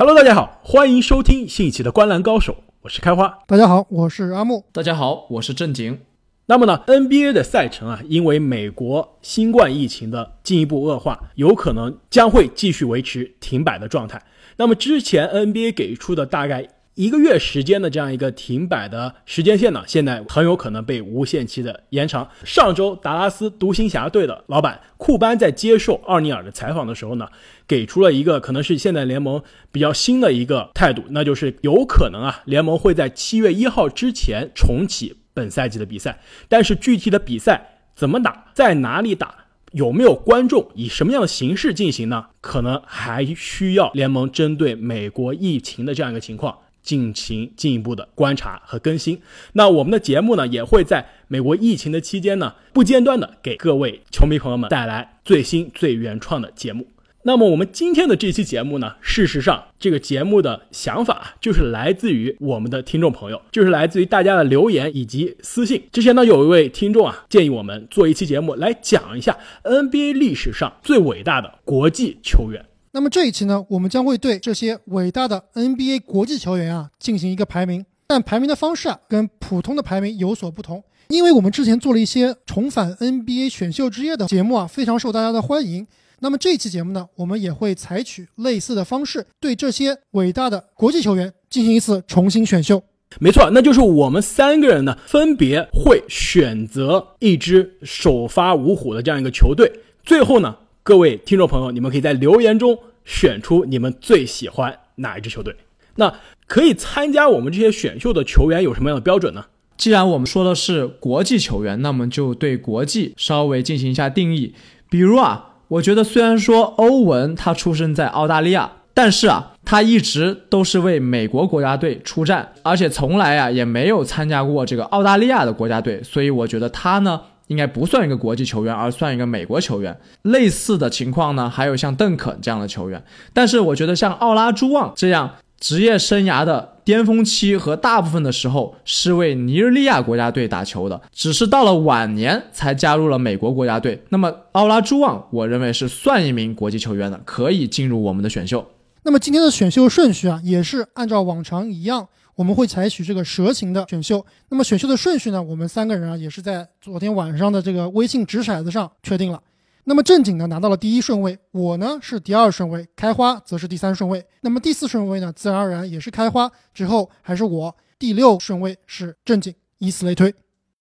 Hello，大家好，欢迎收听新一期的《观澜高手》，我是开花。大家好，我是阿木。大家好，我是正经。那么呢，NBA 的赛程啊，因为美国新冠疫情的进一步恶化，有可能将会继续维持停摆的状态。那么之前 NBA 给出的大概。一个月时间的这样一个停摆的时间线呢，现在很有可能被无限期的延长。上周达拉斯独行侠队的老板库班在接受奥尼尔的采访的时候呢，给出了一个可能是现在联盟比较新的一个态度，那就是有可能啊，联盟会在七月一号之前重启本赛季的比赛，但是具体的比赛怎么打，在哪里打，有没有观众，以什么样的形式进行呢？可能还需要联盟针对美国疫情的这样一个情况。进行进一步的观察和更新。那我们的节目呢，也会在美国疫情的期间呢，不间断的给各位球迷朋友们带来最新最原创的节目。那么我们今天的这期节目呢，事实上这个节目的想法就是来自于我们的听众朋友，就是来自于大家的留言以及私信。之前呢，有一位听众啊，建议我们做一期节目来讲一下 NBA 历史上最伟大的国际球员。那么这一期呢，我们将会对这些伟大的 NBA 国际球员啊进行一个排名，但排名的方式啊跟普通的排名有所不同，因为我们之前做了一些重返 NBA 选秀之夜的节目啊，非常受大家的欢迎。那么这期节目呢，我们也会采取类似的方式，对这些伟大的国际球员进行一次重新选秀。没错，那就是我们三个人呢，分别会选择一支首发五虎的这样一个球队，最后呢。各位听众朋友，你们可以在留言中选出你们最喜欢哪一支球队。那可以参加我们这些选秀的球员有什么样的标准呢？既然我们说的是国际球员，那么就对国际稍微进行一下定义。比如啊，我觉得虽然说欧文他出生在澳大利亚，但是啊，他一直都是为美国国家队出战，而且从来啊也没有参加过这个澳大利亚的国家队，所以我觉得他呢。应该不算一个国际球员，而算一个美国球员。类似的情况呢，还有像邓肯这样的球员。但是我觉得像奥拉朱旺这样职业生涯的巅峰期和大部分的时候是为尼日利亚国家队打球的，只是到了晚年才加入了美国国家队。那么奥拉朱旺，我认为是算一名国际球员的，可以进入我们的选秀。那么今天的选秀顺序啊，也是按照往常一样。我们会采取这个蛇形的选秀，那么选秀的顺序呢？我们三个人啊也是在昨天晚上的这个微信掷骰子上确定了。那么正经呢拿到了第一顺位，我呢是第二顺位，开花则是第三顺位。那么第四顺位呢，自然而然也是开花，之后还是我。第六顺位是正经，以此类推。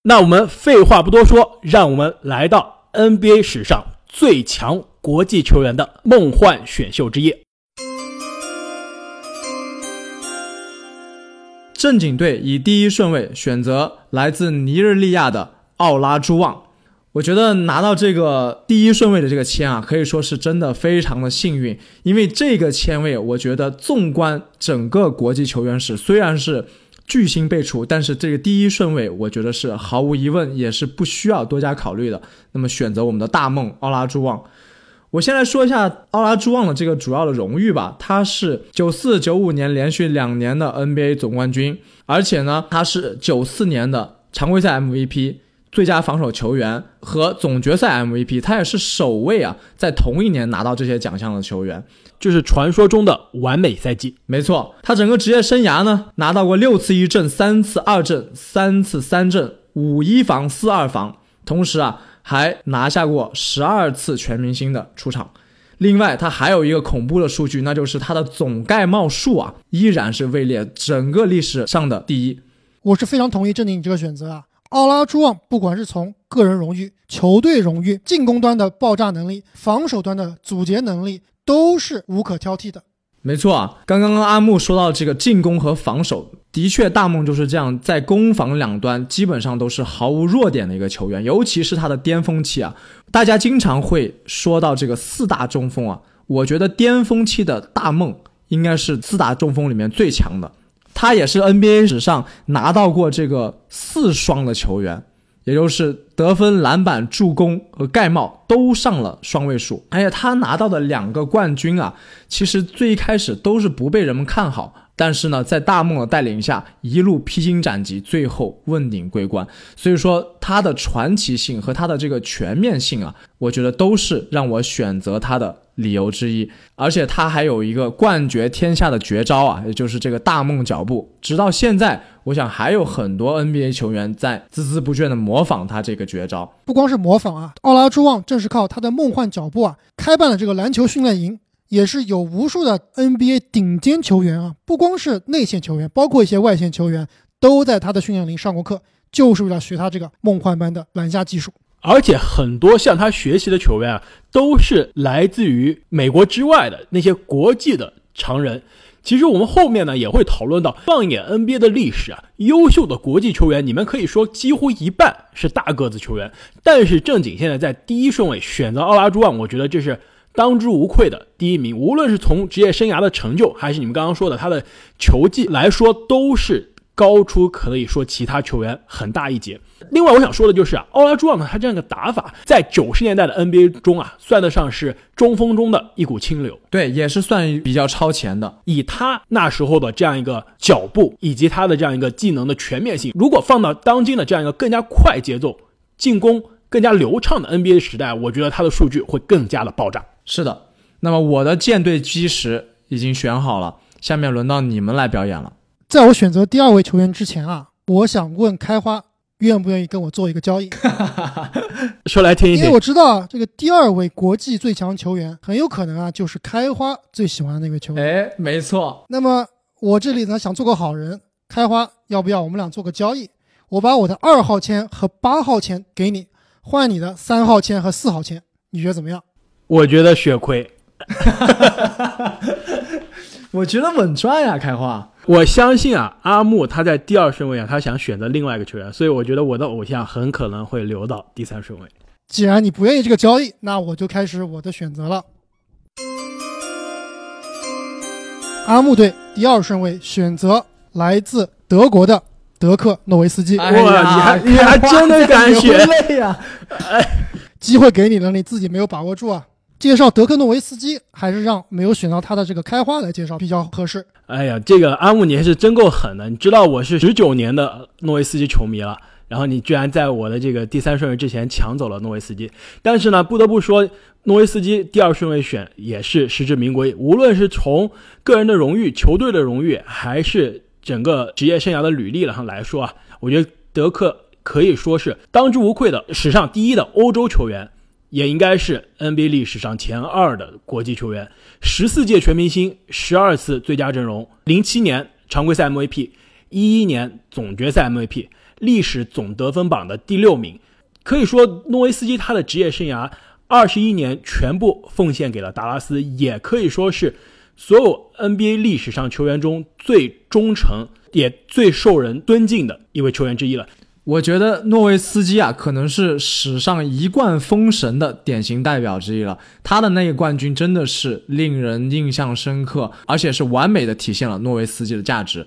那我们废话不多说，让我们来到 NBA 史上最强国际球员的梦幻选秀之夜。正经队以第一顺位选择来自尼日利亚的奥拉朱旺，我觉得拿到这个第一顺位的这个签啊，可以说是真的非常的幸运，因为这个签位，我觉得纵观整个国际球员史，虽然是巨星辈出，但是这个第一顺位，我觉得是毫无疑问，也是不需要多加考虑的。那么选择我们的大梦奥拉朱旺。我先来说一下奥拉朱旺的这个主要的荣誉吧。他是九四九五年连续两年的 NBA 总冠军，而且呢，他是九四年的常规赛 MVP、最佳防守球员和总决赛 MVP。他也是首位啊，在同一年拿到这些奖项的球员，就是传说中的完美赛季。没错，他整个职业生涯呢，拿到过六次一阵、三次二阵、三次三阵、五一防、四二防，同时啊。还拿下过十二次全明星的出场，另外他还有一个恐怖的数据，那就是他的总盖帽数啊，依然是位列整个历史上的第一。我是非常同意郑宁你这个选择啊，奥拉朱旺不管是从个人荣誉、球队荣誉、进攻端的爆炸能力、防守端的阻截能力，都是无可挑剔的。没错啊，刚刚阿木说到这个进攻和防守，的确大梦就是这样，在攻防两端基本上都是毫无弱点的一个球员，尤其是他的巅峰期啊，大家经常会说到这个四大中锋啊，我觉得巅峰期的大梦应该是四大中锋里面最强的，他也是 NBA 史上拿到过这个四双的球员，也就是得分、篮板、助攻和盖帽都上了双位数。而且他拿到的两个冠军啊，其实最一开始都是不被人们看好。但是呢，在大梦的带领下，一路披荆斩棘，最后问鼎桂冠。所以说，他的传奇性和他的这个全面性啊，我觉得都是让我选择他的理由之一。而且他还有一个冠绝天下的绝招啊，也就是这个大梦脚步。直到现在，我想还有很多 NBA 球员在孜孜不倦地模仿他这个绝招。不光是模仿啊，奥拉朱旺正是靠他的梦幻脚步啊，开办了这个篮球训练营。也是有无数的 NBA 顶尖球员啊，不光是内线球员，包括一些外线球员，都在他的训练营上过课，就是为了学他这个梦幻般的篮下技术。而且很多向他学习的球员啊，都是来自于美国之外的那些国际的常人。其实我们后面呢也会讨论到，放眼 NBA 的历史啊，优秀的国际球员，你们可以说几乎一半是大个子球员。但是正经现在在第一顺位选择奥拉朱旺，我觉得这是。当之无愧的第一名，无论是从职业生涯的成就，还是你们刚刚说的他的球技来说，都是高出可以说其他球员很大一截。另外，我想说的就是啊，奥拉朱旺呢，他这样的打法，在九十年代的 NBA 中啊，算得上是中锋中的一股清流。对，也是算比较超前的。以他那时候的这样一个脚步，以及他的这样一个技能的全面性，如果放到当今的这样一个更加快节奏、进攻更加流畅的 NBA 时代，我觉得他的数据会更加的爆炸。是的，那么我的舰队基石已经选好了，下面轮到你们来表演了。在我选择第二位球员之前啊，我想问开花愿不愿意跟我做一个交易？说来听一听。因为我知道啊这个第二位国际最强球员很有可能啊，就是开花最喜欢的那位球员。哎，没错。那么我这里呢想做个好人，开花要不要我们俩做个交易？我把我的二号签和八号签给你，换你的三号签和四号签，你觉得怎么样？我觉得血亏，我觉得稳赚呀，开花。我相信啊，阿木他在第二顺位啊，他想选择另外一个球员，所以我觉得我的偶像很可能会留到第三顺位。既然你不愿意这个交易，那我就开始我的选择了。阿木队第二顺位选择来自德国的德克诺维斯基。哇，你还你还真的敢选呀？哎，机会给你了，你自己没有把握住啊！介绍德克诺维斯基，还是让没有选到他的这个开花来介绍比较合适。哎呀，这个阿木你还是真够狠的！你知道我是十九年的诺维斯基球迷了，然后你居然在我的这个第三顺位之前抢走了诺维斯基。但是呢，不得不说，诺维斯基第二顺位选也是实至名归。无论是从个人的荣誉、球队的荣誉，还是整个职业生涯的履历了上来说啊，我觉得德克可以说是当之无愧的史上第一的欧洲球员。也应该是 NBA 历史上前二的国际球员，十四届全明星，十二次最佳阵容，零七年常规赛 MVP，一一年总决赛 MVP，历史总得分榜的第六名。可以说，诺维斯基他的职业生涯二十一年全部奉献给了达拉斯，也可以说是所有 NBA 历史上球员中最忠诚也最受人尊敬的一位球员之一了。我觉得诺维斯基啊，可能是史上一贯封神的典型代表之一了。他的那个冠军真的是令人印象深刻，而且是完美的体现了诺维斯基的价值。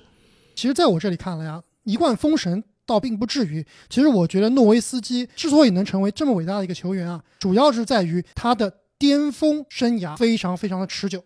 其实，在我这里看来啊，一贯封神倒并不至于。其实，我觉得诺维斯基之所以能成为这么伟大的一个球员啊，主要是在于他的巅峰生涯非常非常的持久。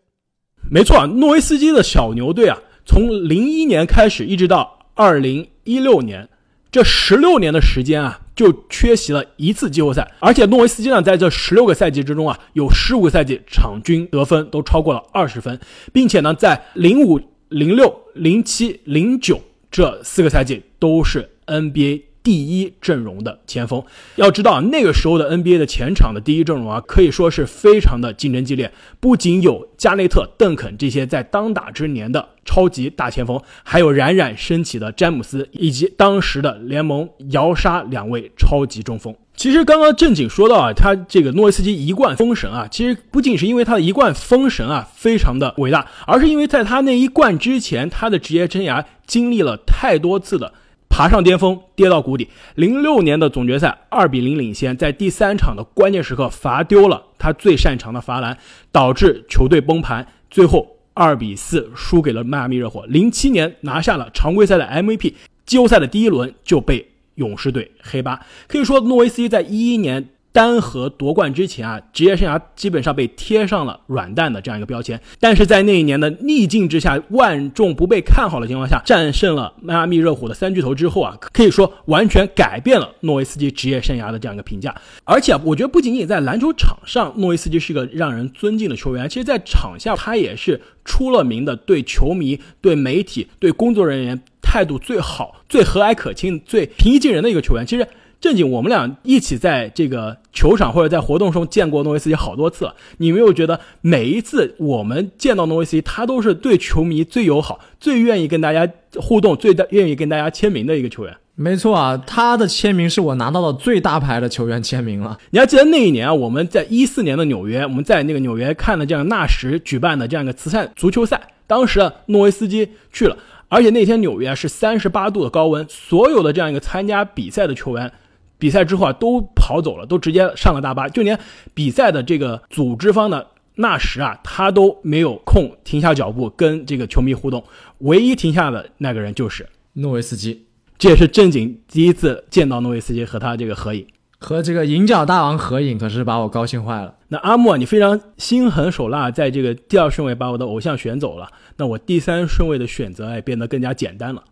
没错啊，诺维斯基的小牛队啊，从零一年开始一直到二零一六年。这十六年的时间啊，就缺席了一次季后赛，而且诺维斯基呢，在这十六个赛季之中啊，有十五个赛季场均得分都超过了二十分，并且呢，在零五、零六、零七、零九这四个赛季都是 NBA。第一阵容的前锋，要知道那个时候的 NBA 的前场的第一阵容啊，可以说是非常的竞争激烈。不仅有加内特、邓肯这些在当打之年的超级大前锋，还有冉冉升起的詹姆斯，以及当时的联盟摇杀两位超级中锋。其实刚刚正经说到啊，他这个诺维斯基一贯封神啊，其实不仅是因为他的一贯封神啊非常的伟大，而是因为在他那一贯之前，他的职业生涯经历了太多次的。爬上巅峰，跌到谷底。零六年的总决赛二比零领先，在第三场的关键时刻罚丢了他最擅长的罚篮，导致球队崩盘，最后二比四输给了迈阿密热火。零七年拿下了常规赛的 MVP，季后赛的第一轮就被勇士队黑八。可以说，诺维斯基在一一年。单核夺冠之前啊，职业生涯基本上被贴上了软蛋的这样一个标签。但是在那一年的逆境之下，万众不被看好的情况下，战胜了迈阿密热火的三巨头之后啊，可以说完全改变了诺维斯基职业生涯的这样一个评价。而且啊，我觉得不仅仅在篮球场上，诺维斯基是个让人尊敬的球员，其实在场下他也是出了名的对球迷、对媒体、对工作人员态度最好、最和蔼可亲、最平易近人的一个球员。其实。正经，我们俩一起在这个球场或者在活动中见过诺维斯基好多次了。你没有觉得每一次我们见到诺维斯基，他都是对球迷最友好、最愿意跟大家互动、最愿意跟大家签名的一个球员？没错啊，他的签名是我拿到的最大牌的球员签名了。你还记得那一年啊，我们在一四年的纽约，我们在那个纽约看的这样纳什举办的这样一个慈善足球赛，当时啊，诺维斯基去了，而且那天纽约是三十八度的高温，所有的这样一个参加比赛的球员。比赛之后啊，都跑走了，都直接上了大巴，就连比赛的这个组织方的纳什啊，他都没有空停下脚步跟这个球迷互动。唯一停下的那个人就是诺维斯基，这也是正经第一次见到诺维斯基和他这个合影，和这个银角大王合影，可是把我高兴坏了。那阿莫，你非常心狠手辣，在这个第二顺位把我的偶像选走了，那我第三顺位的选择也变得更加简单了，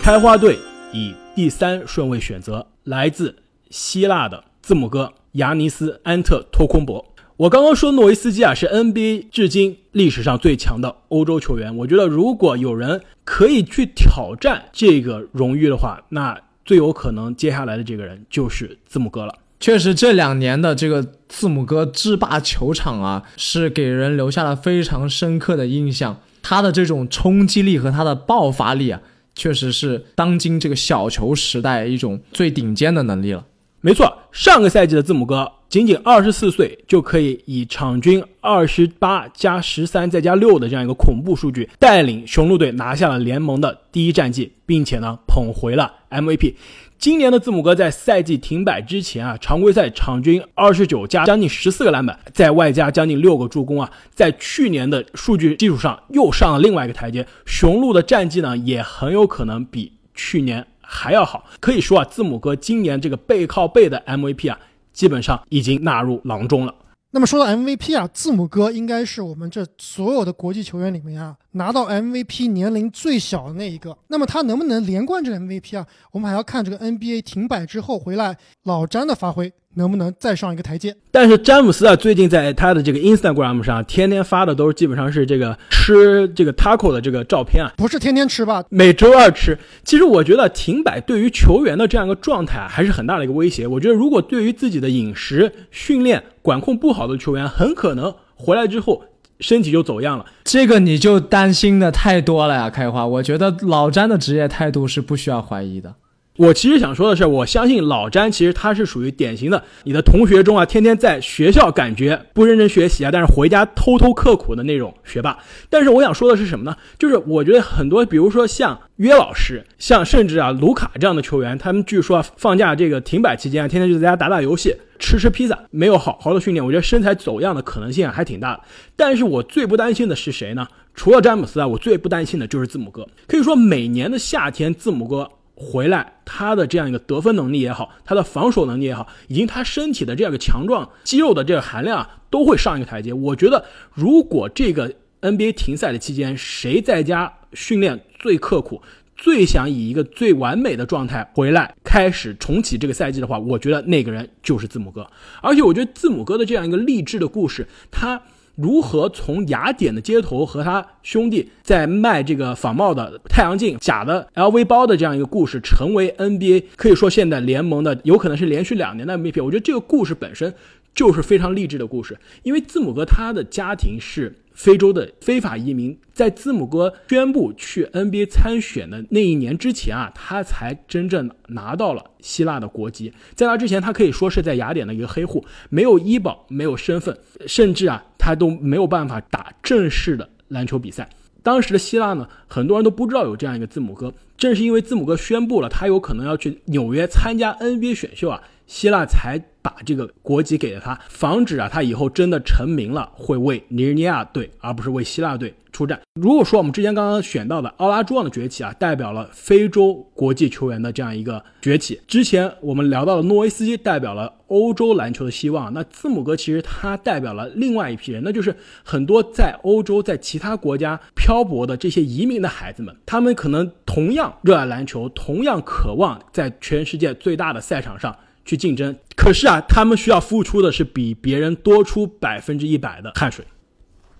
开花队。以第三顺位选择来自希腊的字母哥亚尼斯安特托昆博。我刚刚说诺维斯基啊是 NBA 至今历史上最强的欧洲球员。我觉得如果有人可以去挑战这个荣誉的话，那最有可能接下来的这个人就是字母哥了。确实，这两年的这个字母哥制霸球场啊，是给人留下了非常深刻的印象。他的这种冲击力和他的爆发力啊。确实是当今这个小球时代一种最顶尖的能力了。没错，上个赛季的字母哥仅仅二十四岁，就可以以场均二十八加十三再加六的这样一个恐怖数据，带领雄鹿队拿下了联盟的第一战绩，并且呢捧回了 MVP。今年的字母哥在赛季停摆之前啊，常规赛场均二十九加将近十四个篮板，在外加将近六个助攻啊，在去年的数据基础上又上了另外一个台阶。雄鹿的战绩呢，也很有可能比去年还要好。可以说啊，字母哥今年这个背靠背的 MVP 啊，基本上已经纳入囊中了。那么说到 MVP 啊，字母哥应该是我们这所有的国际球员里面啊，拿到 MVP 年龄最小的那一个。那么他能不能连贯这个 MVP 啊？我们还要看这个 NBA 停摆之后回来老詹的发挥。能不能再上一个台阶？但是詹姆斯啊，最近在他的这个 Instagram 上，天天发的都是基本上是这个吃这个 taco 的这个照片啊，不是天天吃吧？每周二吃。其实我觉得停摆对于球员的这样一个状态还是很大的一个威胁。我觉得如果对于自己的饮食训练管控不好的球员，很可能回来之后身体就走样了。这个你就担心的太多了呀，开花。我觉得老詹的职业态度是不需要怀疑的。我其实想说的是，我相信老詹其实他是属于典型的你的同学中啊，天天在学校感觉不认真学习啊，但是回家偷偷刻苦的那种学霸。但是我想说的是什么呢？就是我觉得很多，比如说像约老师，像甚至啊卢卡这样的球员，他们据说放假这个停摆期间啊，天天就在家打打游戏、吃吃披萨，没有好好的训练，我觉得身材走样的可能性还挺大的。但是我最不担心的是谁呢？除了詹姆斯啊，我最不担心的就是字母哥。可以说每年的夏天，字母哥。回来，他的这样一个得分能力也好，他的防守能力也好，以及他身体的这样一个强壮肌肉的这个含量啊，都会上一个台阶。我觉得，如果这个 NBA 停赛的期间，谁在家训练最刻苦，最想以一个最完美的状态回来开始重启这个赛季的话，我觉得那个人就是字母哥。而且，我觉得字母哥的这样一个励志的故事，他。如何从雅典的街头和他兄弟在卖这个仿冒的太阳镜、假的 LV 包的这样一个故事，成为 NBA 可以说现在联盟的有可能是连续两年的 MVP。我觉得这个故事本身就是非常励志的故事，因为字母哥他的家庭是非洲的非法移民，在字母哥宣布去 NBA 参选的那一年之前啊，他才真正拿到了希腊的国籍。在那之前，他可以说是在雅典的一个黑户，没有医保，没有身份，甚至啊。他都没有办法打正式的篮球比赛。当时的希腊呢，很多人都不知道有这样一个字母哥。正是因为字母哥宣布了他有可能要去纽约参加 NBA 选秀啊，希腊才把这个国籍给了他，防止啊他以后真的成名了会为尼日利亚队而不是为希腊队出战。如果说我们之前刚刚选到的奥拉朱旺的崛起啊，代表了非洲国际球员的这样一个崛起；之前我们聊到的诺维斯基代表了欧洲篮球的希望，那字母哥其实他代表了另外一批人，那就是很多在欧洲、在其他国家漂泊的这些移民的孩子们，他们可能同样热爱篮球，同样渴望在全世界最大的赛场上去竞争，可是啊，他们需要付出的是比别人多出百分之一百的汗水。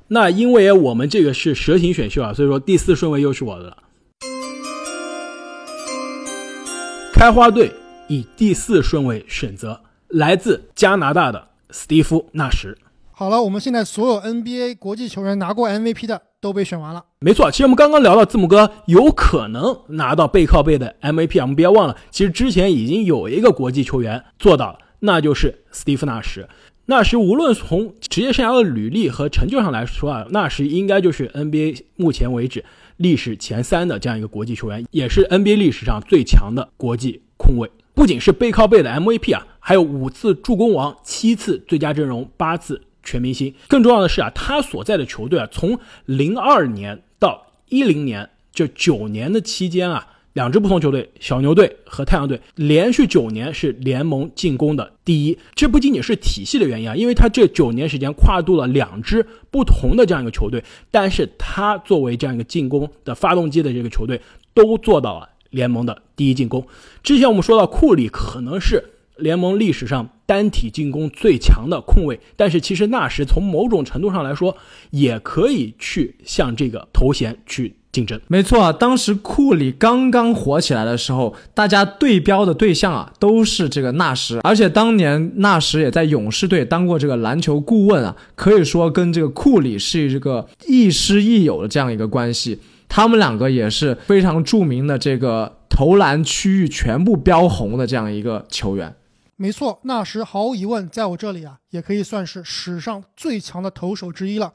那因为我们这个是蛇形选秀啊，所以说第四顺位又是我的了。开花队以第四顺位选择来自加拿大的斯蒂夫·纳什。好了，我们现在所有 NBA 国际球员拿过 MVP 的都被选完了。没错，其实我们刚刚聊到字母哥有可能拿到背靠背的 MVP 啊，我们别忘了，其实之前已经有一个国际球员做到了，那就是斯蒂夫·纳什。纳什无论从职业生涯的履历和成就上来说啊，纳什应该就是 NBA 目前为止历史前三的这样一个国际球员，也是 NBA 历史上最强的国际控卫。不仅是背靠背的 MVP 啊，还有五次助攻王、七次最佳阵容、八次全明星。更重要的是啊，他所在的球队啊，从零二年到一零年这九年的期间啊。两支不同球队，小牛队和太阳队连续九年是联盟进攻的第一。这不仅仅是体系的原因啊，因为他这九年时间跨度了两支不同的这样一个球队，但是他作为这样一个进攻的发动机的这个球队，都做到了联盟的第一进攻。之前我们说到库里可能是联盟历史上单体进攻最强的控卫，但是其实纳什从某种程度上来说，也可以去向这个头衔去。竞争没错啊，当时库里刚刚火起来的时候，大家对标的对象啊都是这个纳什，而且当年纳什也在勇士队当过这个篮球顾问啊，可以说跟这个库里是这个亦师亦友的这样一个关系。他们两个也是非常著名的这个投篮区域全部标红的这样一个球员。没错，纳什毫无疑问在我这里啊，也可以算是史上最强的投手之一了。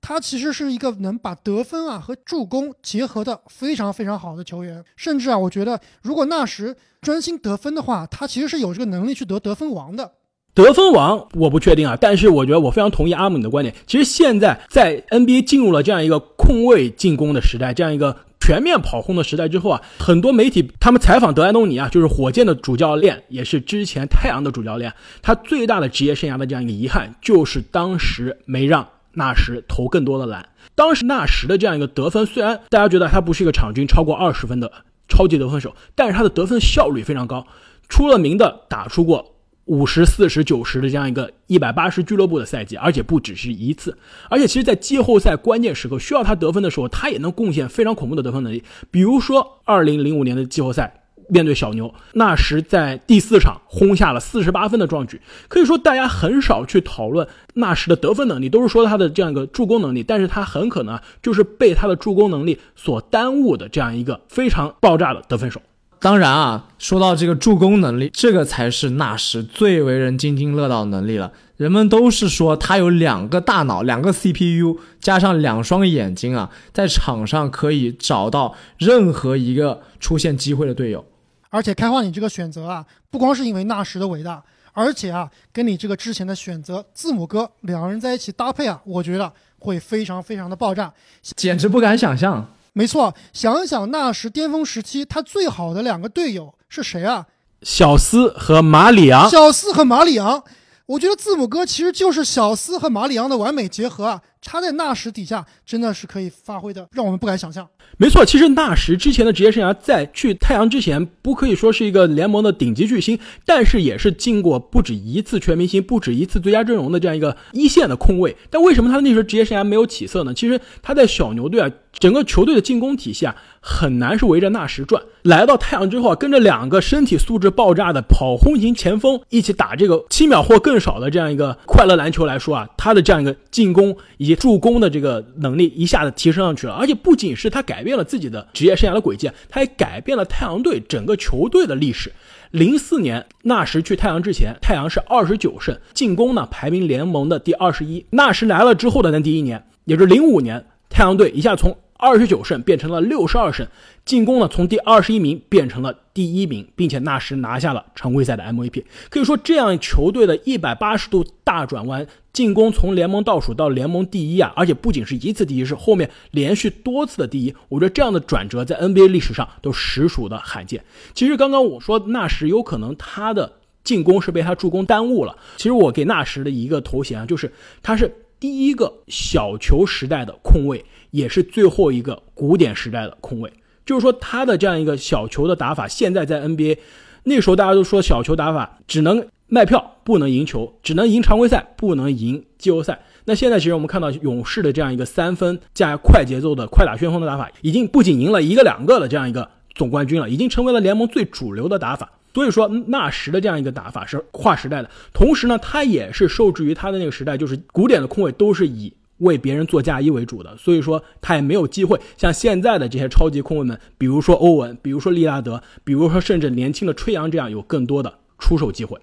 他其实是一个能把得分啊和助攻结合的非常非常好的球员，甚至啊，我觉得如果纳什专心得分的话，他其实是有这个能力去得得分王的。得分王我不确定啊，但是我觉得我非常同意阿姆的观点。其实现在在 NBA 进入了这样一个控卫进攻的时代，这样一个全面跑轰的时代之后啊，很多媒体他们采访德安东尼啊，就是火箭的主教练，也是之前太阳的主教练，他最大的职业生涯的这样一个遗憾就是当时没让。纳什投更多的篮，当时纳什的这样一个得分，虽然大家觉得他不是一个场均超过二十分的超级得分手，但是他的得分效率非常高，出了名的打出过五十四十九十的这样一个一百八十俱乐部的赛季，而且不只是一次，而且其实，在季后赛关键时刻需要他得分的时候，他也能贡献非常恐怖的得分能力，比如说二零零五年的季后赛。面对小牛，纳什在第四场轰下了四十八分的壮举。可以说，大家很少去讨论纳什的得分能力，都是说他的这样一个助攻能力。但是他很可能就是被他的助攻能力所耽误的这样一个非常爆炸的得分手。当然啊，说到这个助攻能力，这个才是纳什最为人津津乐道的能力了。人们都是说他有两个大脑，两个 CPU，加上两双眼睛啊，在场上可以找到任何一个出现机会的队友。而且开花，你这个选择啊，不光是因为纳什的伟大，而且啊，跟你这个之前的选择字母哥两个人在一起搭配啊，我觉得会非常非常的爆炸，简直不敢想象。没错，想一想那时巅峰时期，他最好的两个队友是谁啊？小斯和马里昂。小斯和马里昂，我觉得字母哥其实就是小斯和马里昂的完美结合啊。他在纳什底下真的是可以发挥的，让我们不敢想象。没错，其实纳什之前的职业生涯在去太阳之前，不可以说是一个联盟的顶级巨星，但是也是进过不止一次全明星、不止一次最佳阵容的这样一个一线的控卫。但为什么他那时候职业生涯没有起色呢？其实他在小牛队啊，整个球队的进攻体系啊，很难是围着纳什转。来到太阳之后啊，跟着两个身体素质爆炸的跑轰型前锋一起打这个七秒或更少的这样一个快乐篮球来说啊，他的这样一个进攻以及助攻的这个能力一下子提升上去了。而且不仅是他改变了自己的职业生涯的轨迹，他也改变了太阳队整个球队的历史。零四年纳什去太阳之前，太阳是二十九胜，进攻呢排名联盟的第二十一。纳什来了之后的那第一年，也就是零五年，太阳队一下从二十九胜变成了六十二胜，进攻呢从第二十一名变成了。第一名，并且纳什拿下了常规赛的 MVP。可以说，这样球队的一百八十度大转弯，进攻从联盟倒数到联盟第一啊，而且不仅是一次第一，是后面连续多次的第一。我觉得这样的转折在 NBA 历史上都实属的罕见。其实刚刚我说纳什有可能他的进攻是被他助攻耽误了。其实我给纳什的一个头衔啊，就是他是第一个小球时代的控卫，也是最后一个古典时代的控卫。就是说，他的这样一个小球的打法，现在在 NBA，那时候大家都说小球打法只能卖票，不能赢球，只能赢常规赛，不能赢季后赛。那现在其实我们看到勇士的这样一个三分加快节奏的快打旋风的打法，已经不仅赢了一个两个的这样一个总冠军了，已经成为了联盟最主流的打法。所以说，纳什的这样一个打法是划时代的，同时呢，他也是受制于他的那个时代，就是古典的控卫都是以。为别人做嫁衣为主的，所以说他也没有机会像现在的这些超级控卫们，比如说欧文，比如说利拉德，比如说甚至年轻的吹杨这样有更多的出手机会。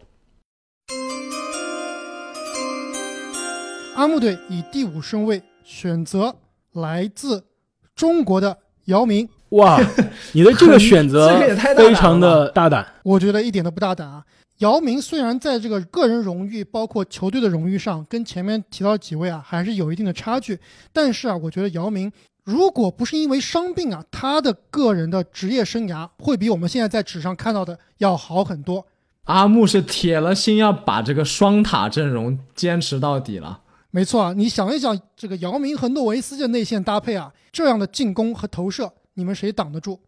阿木队以第五顺位选择来自中国的姚明。哇，你的这个 选择非常的大胆，我觉得一点都不大胆啊。姚明虽然在这个个人荣誉，包括球队的荣誉上，跟前面提到几位啊，还是有一定的差距。但是啊，我觉得姚明如果不是因为伤病啊，他的个人的职业生涯会比我们现在在纸上看到的要好很多。阿木是铁了心要把这个双塔阵容坚持到底了。没错啊，你想一想，这个姚明和诺维斯的内线搭配啊，这样的进攻和投射，你们谁挡得住？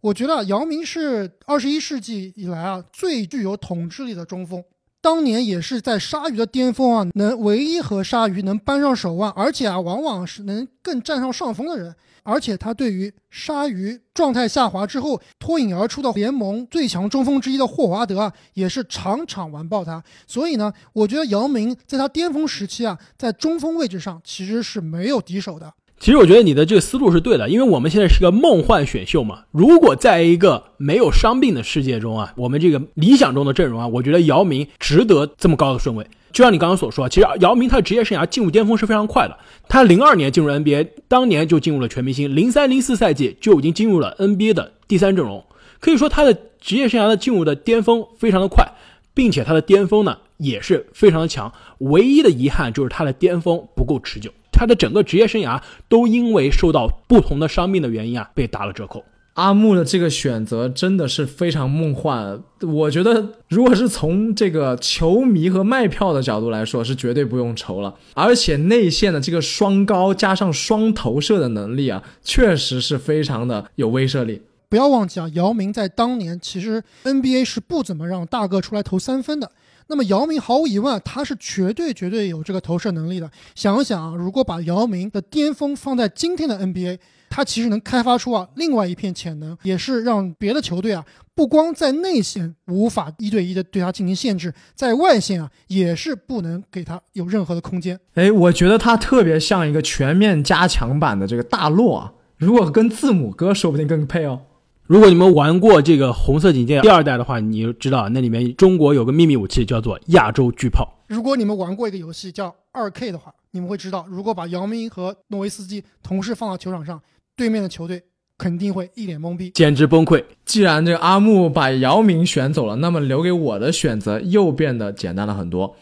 我觉得姚明是二十一世纪以来啊最具有统治力的中锋，当年也是在鲨鱼的巅峰啊，能唯一和鲨鱼能扳上手腕，而且啊往往是能更占上上风的人。而且他对于鲨鱼状态下滑之后脱颖而出的联盟最强中锋之一的霍华德啊，也是场场完爆他。所以呢，我觉得姚明在他巅峰时期啊，在中锋位置上其实是没有敌手的。其实我觉得你的这个思路是对的，因为我们现在是个梦幻选秀嘛。如果在一个没有伤病的世界中啊，我们这个理想中的阵容啊，我觉得姚明值得这么高的顺位。就像你刚刚所说，其实姚明他的职业生涯进入巅峰是非常快的。他零二年进入 NBA，当年就进入了全明星，零三零四赛季就已经进入了 NBA 的第三阵容。可以说他的职业生涯的进入的巅峰非常的快，并且他的巅峰呢也是非常的强。唯一的遗憾就是他的巅峰不够持久。他的整个职业生涯都因为受到不同的伤病的原因啊，被打了折扣。阿木的这个选择真的是非常梦幻，我觉得如果是从这个球迷和卖票的角度来说，是绝对不用愁了。而且内线的这个双高加上双投射的能力啊，确实是非常的有威慑力。不要忘记啊，姚明在当年其实 NBA 是不怎么让大个出来投三分的。那么姚明毫无疑问，他是绝对绝对有这个投射能力的。想想啊，如果把姚明的巅峰放在今天的 NBA，他其实能开发出啊另外一片潜能，也是让别的球队啊不光在内线无法一对一的对他进行限制，在外线啊也是不能给他有任何的空间。哎，我觉得他特别像一个全面加强版的这个大洛啊，如果跟字母哥说不定更配哦。如果你们玩过这个红色警戒第二代的话，你就知道那里面中国有个秘密武器叫做亚洲巨炮。如果你们玩过一个游戏叫二 K 的话，你们会知道，如果把姚明和诺维斯基同时放到球场上，对面的球队肯定会一脸懵逼，简直崩溃。既然这个阿木把姚明选走了，那么留给我的选择又变得简单了很多。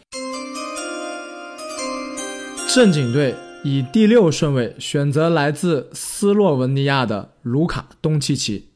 正经队以第六顺位选择来自斯洛文尼亚的卢卡东契奇。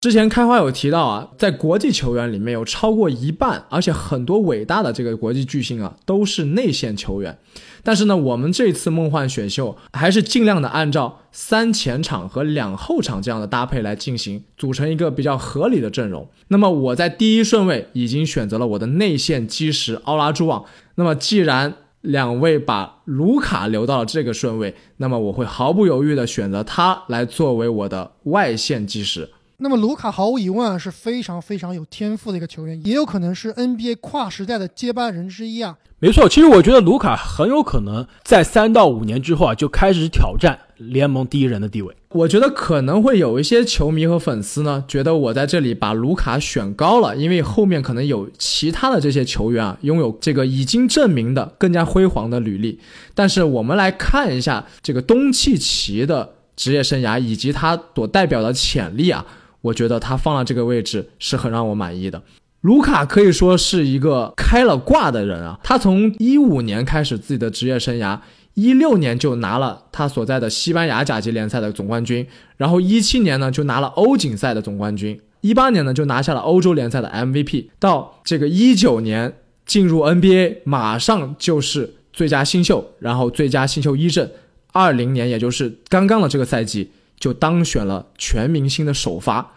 之前开花有提到啊，在国际球员里面有超过一半，而且很多伟大的这个国际巨星啊，都是内线球员。但是呢，我们这次梦幻选秀还是尽量的按照三前场和两后场这样的搭配来进行，组成一个比较合理的阵容。那么我在第一顺位已经选择了我的内线基石奥拉朱旺。那么既然两位把卢卡留到了这个顺位，那么我会毫不犹豫的选择他来作为我的外线基石。那么卢卡毫无疑问啊是非常非常有天赋的一个球员，也有可能是 NBA 跨时代的接班人之一啊。没错，其实我觉得卢卡很有可能在三到五年之后啊就开始挑战联盟第一人的地位。我觉得可能会有一些球迷和粉丝呢觉得我在这里把卢卡选高了，因为后面可能有其他的这些球员啊拥有这个已经证明的更加辉煌的履历。但是我们来看一下这个东契奇的职业生涯以及他所代表的潜力啊。我觉得他放了这个位置是很让我满意的。卢卡可以说是一个开了挂的人啊，他从一五年开始自己的职业生涯，一六年就拿了他所在的西班牙甲级联赛的总冠军，然后一七年呢就拿了欧锦赛的总冠军，一八年呢就拿下了欧洲联赛的 MVP，到这个一九年进入 NBA，马上就是最佳新秀，然后最佳新秀一阵，二零年也就是刚刚的这个赛季就当选了全明星的首发。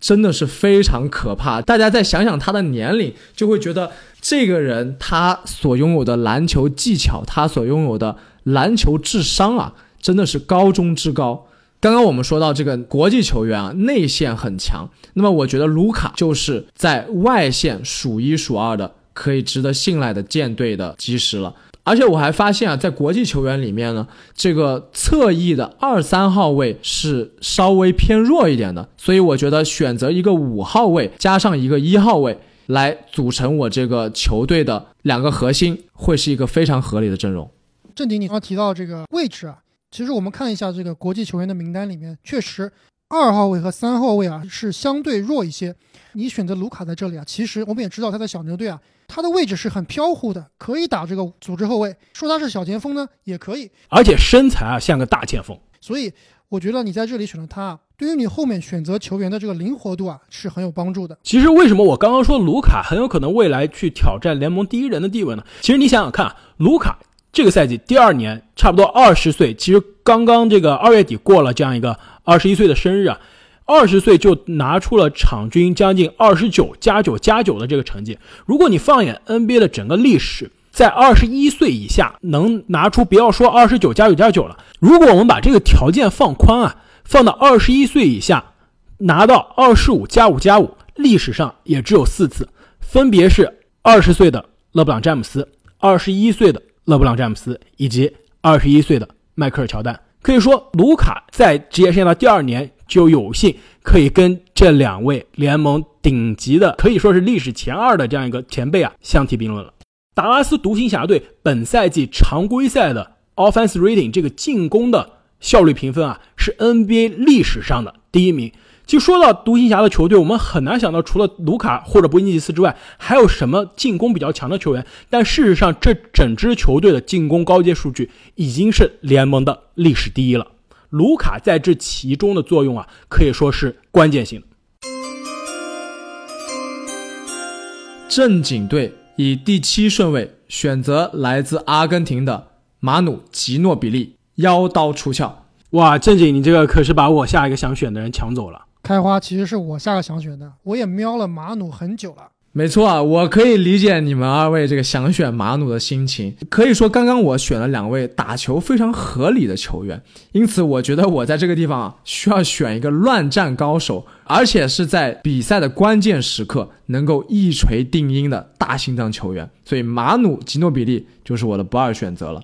真的是非常可怕。大家再想想他的年龄，就会觉得这个人他所拥有的篮球技巧，他所拥有的篮球智商啊，真的是高中之高。刚刚我们说到这个国际球员啊，内线很强，那么我觉得卢卡就是在外线数一数二的，可以值得信赖的舰队的基石了。而且我还发现啊，在国际球员里面呢，这个侧翼的二三号位是稍微偏弱一点的，所以我觉得选择一个五号位加上一个一号位来组成我这个球队的两个核心，会是一个非常合理的阵容。正鼎，你刚刚提到这个位置啊，其实我们看一下这个国际球员的名单里面，确实二号位和三号位啊是相对弱一些。你选择卢卡在这里啊，其实我们也知道他在小牛队啊。他的位置是很飘忽的，可以打这个组织后卫。说他是小前锋呢，也可以。而且身材啊，像个大前锋。所以我觉得你在这里选了他，对于你后面选择球员的这个灵活度啊，是很有帮助的。其实为什么我刚刚说卢卡很有可能未来去挑战联盟第一人的地位呢？其实你想想看，卢卡这个赛季第二年，差不多二十岁，其实刚刚这个二月底过了这样一个二十一岁的生日啊。二十岁就拿出了场均将近二十九加九加九的这个成绩。如果你放眼 NBA 的整个历史，在二十一岁以下能拿出，不要说二十九加九加九了，如果我们把这个条件放宽啊，放到二十一岁以下拿到二十五加五加五，历史上也只有四次，分别是二十岁的勒布朗詹姆斯、二十一岁的勒布朗詹姆斯以及二十一岁的迈克尔乔丹。可以说，卢卡在职业生涯的第二年。就有幸可以跟这两位联盟顶级的，可以说是历史前二的这样一个前辈啊相提并论了。达拉斯独行侠队本赛季常规赛的 offense rating 这个进攻的效率评分啊，是 NBA 历史上的第一名。就说到独行侠的球队，我们很难想到除了卢卡或者波尼吉斯之外，还有什么进攻比较强的球员。但事实上，这整支球队的进攻高阶数据已经是联盟的历史第一了。卢卡在这其中的作用啊，可以说是关键性的。正经队以第七顺位选择来自阿根廷的马努吉诺比利，腰刀出鞘。哇，正经，你这个可是把我下一个想选的人抢走了。开花其实是我下个想选的，我也瞄了马努很久了。没错，我可以理解你们二位这个想选马努的心情。可以说，刚刚我选了两位打球非常合理的球员，因此我觉得我在这个地方需要选一个乱战高手，而且是在比赛的关键时刻能够一锤定音的大心脏球员。所以，马努吉诺比利就是我的不二选择了。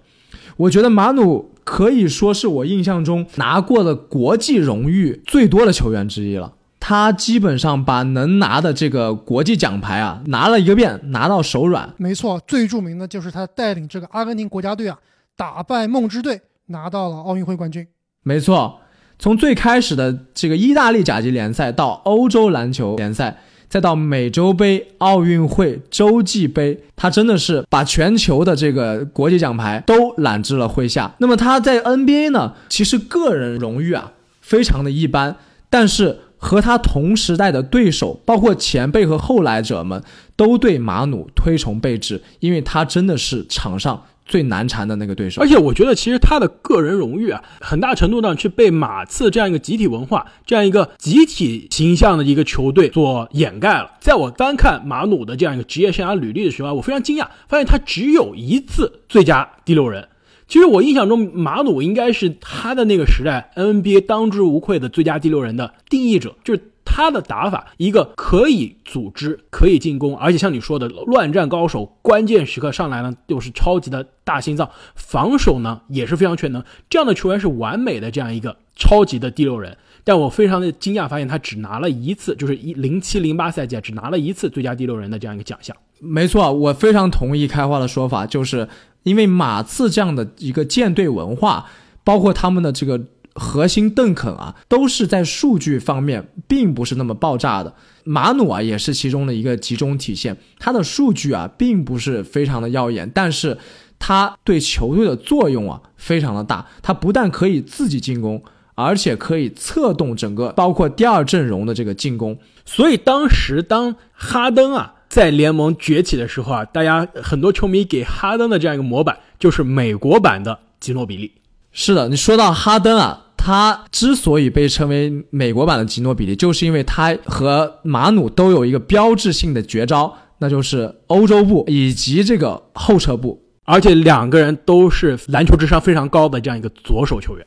我觉得马努可以说是我印象中拿过的国际荣誉最多的球员之一了。他基本上把能拿的这个国际奖牌啊拿了一个遍，拿到手软。没错，最著名的就是他带领这个阿根廷国家队啊打败梦之队，拿到了奥运会冠军。没错，从最开始的这个意大利甲级联赛到欧洲篮球联赛，再到美洲杯、奥运会、洲际杯，他真的是把全球的这个国际奖牌都揽至了麾下。那么他在 NBA 呢，其实个人荣誉啊非常的一般，但是。和他同时代的对手，包括前辈和后来者们，都对马努推崇备至，因为他真的是场上最难缠的那个对手。而且我觉得，其实他的个人荣誉啊，很大程度上去被马刺这样一个集体文化、这样一个集体形象的一个球队所掩盖了。在我翻看马努的这样一个职业生涯履历的时候，我非常惊讶，发现他只有一次最佳第六人。其实我印象中，马努应该是他的那个时代 NBA 当之无愧的最佳第六人的定义者，就是他的打法，一个可以组织、可以进攻，而且像你说的乱战高手，关键时刻上来呢又是超级的大心脏，防守呢也是非常全能，这样的球员是完美的这样一个超级的第六人。但我非常的惊讶，发现他只拿了一次，就是一零七零八赛季只拿了一次最佳第六人的这样一个奖项。没错，我非常同意开花的说法，就是。因为马刺这样的一个舰队文化，包括他们的这个核心邓肯啊，都是在数据方面并不是那么爆炸的。马努啊，也是其中的一个集中体现。他的数据啊，并不是非常的耀眼，但是他对球队的作用啊，非常的大。他不但可以自己进攻，而且可以策动整个包括第二阵容的这个进攻。所以当时当哈登啊在联盟崛起的时候啊，大家很多球迷给哈登的这样一个模板就是美国版的吉诺比利。是的，你说到哈登啊，他之所以被称为美国版的吉诺比利，就是因为他和马努都有一个标志性的绝招，那就是欧洲步以及这个后撤步，而且两个人都是篮球智商非常高的这样一个左手球员。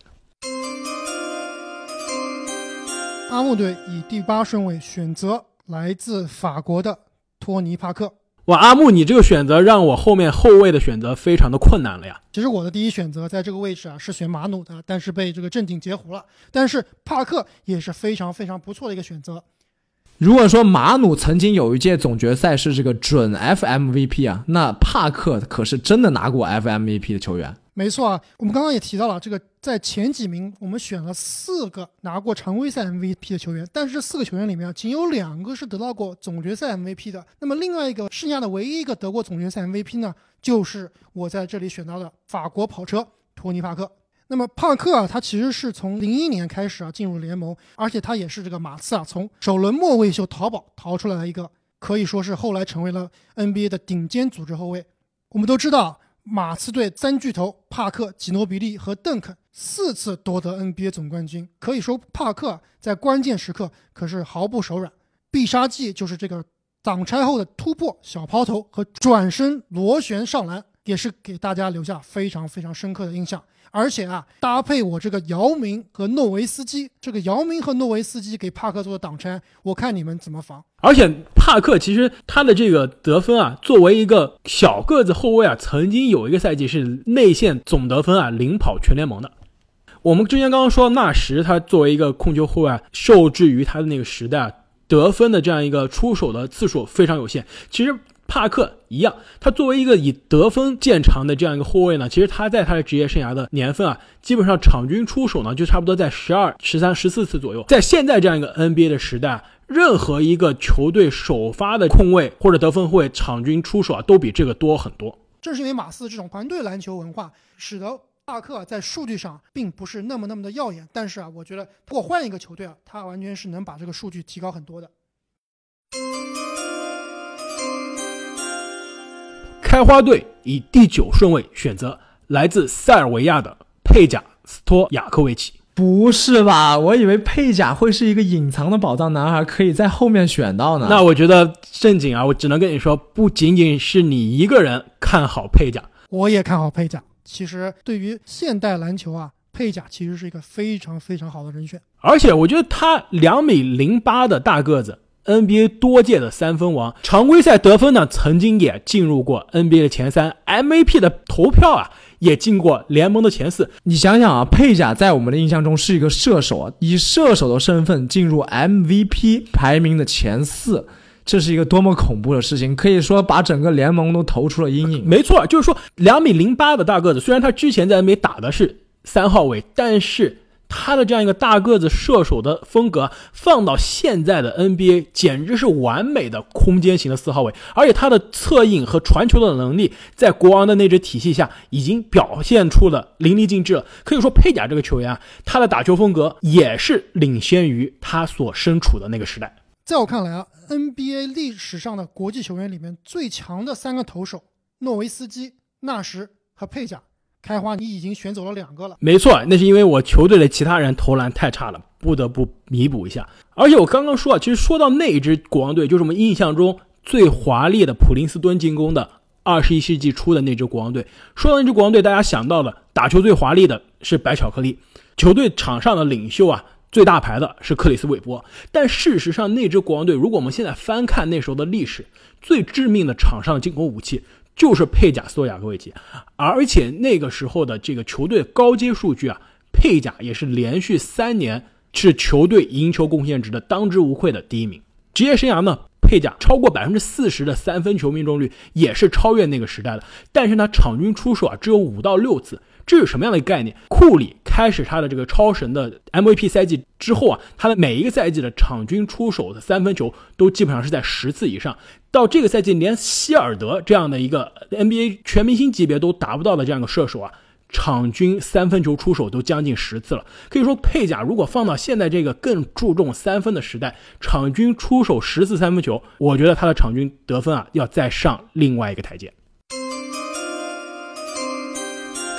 阿木队以第八顺位选择来自法国的托尼·帕克。哇，阿木，你这个选择让我后面后卫的选择非常的困难了呀。其实我的第一选择在这个位置啊是选马努的，但是被这个正经截胡了。但是帕克也是非常非常不错的一个选择。如果说马努曾经有一届总决赛是这个准 FMVP 啊，那帕克可是真的拿过 FMVP 的球员。没错啊，我们刚刚也提到了，这个在前几名我们选了四个拿过常规赛 MVP 的球员，但是这四个球员里面仅有两个是得到过总决赛 MVP 的。那么另外一个剩下的唯一一个得过总决赛 MVP 呢，就是我在这里选到的法国跑车托尼·帕克。那么帕克啊，他其实是从零一年开始啊进入联盟，而且他也是这个马刺啊从首轮末位秀淘宝淘出来的一个，可以说是后来成为了 NBA 的顶尖组织后卫。我们都知道。马刺队三巨头帕克、吉诺比利和邓肯四次夺得 NBA 总冠军，可以说帕克在关键时刻可是毫不手软。必杀技就是这个挡拆后的突破小抛投和转身螺旋上篮，也是给大家留下非常非常深刻的印象。而且啊，搭配我这个姚明和诺维斯基，这个姚明和诺维斯基给帕克做的挡拆，我看你们怎么防。而且帕克其实他的这个得分啊，作为一个小个子后卫啊，曾经有一个赛季是内线总得分啊领跑全联盟的。我们之前刚刚说纳什，他作为一个控球后卫，啊受制于他的那个时代，啊得分的这样一个出手的次数非常有限。其实。帕克一样，他作为一个以得分见长的这样一个后卫呢，其实他在他的职业生涯的年份啊，基本上场均出手呢就差不多在十二、十三、十四次左右。在现在这样一个 NBA 的时代，任何一个球队首发的控卫或者得分后卫场均出手啊，都比这个多很多。正是因为马刺这种团队篮球文化，使得帕克在数据上并不是那么那么的耀眼。但是啊，我觉得如果换一个球队啊，他完全是能把这个数据提高很多的。开花队以第九顺位选择来自塞尔维亚的佩贾斯托亚科维奇。不是吧？我以为佩贾会是一个隐藏的宝藏男孩，可以在后面选到呢。那我觉得正经啊，我只能跟你说，不仅仅是你一个人看好佩贾，我也看好佩贾。其实对于现代篮球啊，佩贾其实是一个非常非常好的人选。而且我觉得他两米零八的大个子。NBA 多届的三分王，常规赛得分呢，曾经也进入过 NBA 的前三，MVP 的投票啊，也进过联盟的前四。你想想啊，佩贾在我们的印象中是一个射手啊，以射手的身份进入 MVP 排名的前四，这是一个多么恐怖的事情！可以说把整个联盟都投出了阴影。没错，就是说两米零八的大个子，虽然他之前在 NBA 打的是三号位，但是。他的这样一个大个子射手的风格，放到现在的 NBA 简直是完美的空间型的四号位，而且他的策应和传球的能力，在国王的那支体系下已经表现出了淋漓尽致了。可以说，佩贾这个球员啊，他的打球风格也是领先于他所身处的那个时代。在我看来啊，NBA 历史上的国际球员里面最强的三个投手，诺维斯基、纳什和佩贾。开花，你已经选走了两个了。没错，那是因为我球队的其他人投篮太差了，不得不弥补一下。而且我刚刚说啊，其实说到那一支国王队，就是我们印象中最华丽的普林斯顿进攻的二十一世纪初的那支国王队。说到那支国王队，大家想到的打球最华丽的是白巧克力，球队场上的领袖啊，最大牌的是克里斯韦伯。但事实上，那支国王队，如果我们现在翻看那时候的历史，最致命的场上进攻武器。就是佩贾斯托亚科维奇，而且那个时候的这个球队高阶数据啊，佩贾也是连续三年是球队赢球贡献值的当之无愧的第一名。职业生涯呢，佩贾超过百分之四十的三分球命中率，也是超越那个时代的。但是呢，场均出手啊只有五到六次，这是什么样的概念？库里开始他的这个超神的 MVP 赛季之后啊，他的每一个赛季的场均出手的三分球都基本上是在十次以上。到这个赛季，连希尔德这样的一个 NBA 全明星级别都达不到的这样一个射手啊。场均三分球出手都将近十次了，可以说佩贾如果放到现在这个更注重三分的时代，场均出手十次三分球，我觉得他的场均得分啊要再上另外一个台阶。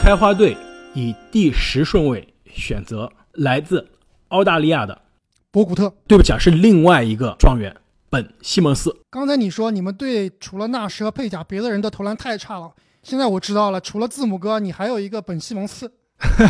开花队以第十顺位选择来自澳大利亚的博古特。对不起啊，是另外一个状元本西蒙斯。刚才你说你们队除了纳什和佩贾，别的人的投篮太差了。现在我知道了，除了字母哥，你还有一个本西蒙斯。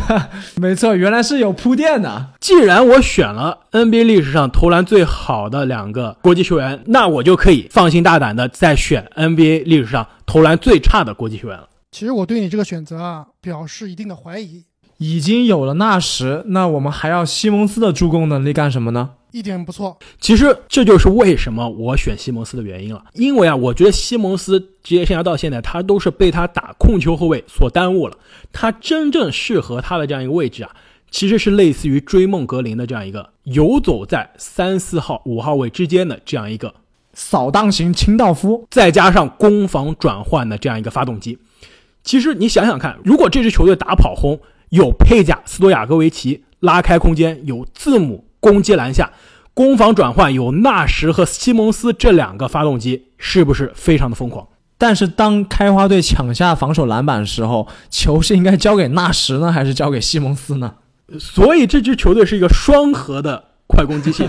没错，原来是有铺垫的。既然我选了 NBA 历史上投篮最好的两个国际球员，那我就可以放心大胆的再选 NBA 历史上投篮最差的国际球员了。其实我对你这个选择啊，表示一定的怀疑。已经有了纳什，那我们还要西蒙斯的助攻能力干什么呢？一点不错，其实这就是为什么我选西蒙斯的原因了。因为啊，我觉得西蒙斯职业生涯到现在，他都是被他打控球后卫所耽误了。他真正适合他的这样一个位置啊，其实是类似于追梦格林的这样一个游走在三四号、五号位之间的这样一个扫荡型清道夫，再加上攻防转换的这样一个发动机。其实你想想看，如果这支球队打跑轰，有佩贾、斯多亚戈维奇拉开空间，有字母。攻击篮下，攻防转换有纳什和西蒙斯这两个发动机，是不是非常的疯狂？但是当开花队抢下防守篮板的时候，球是应该交给纳什呢，还是交给西蒙斯呢？所以这支球队是一个双核的快攻机器。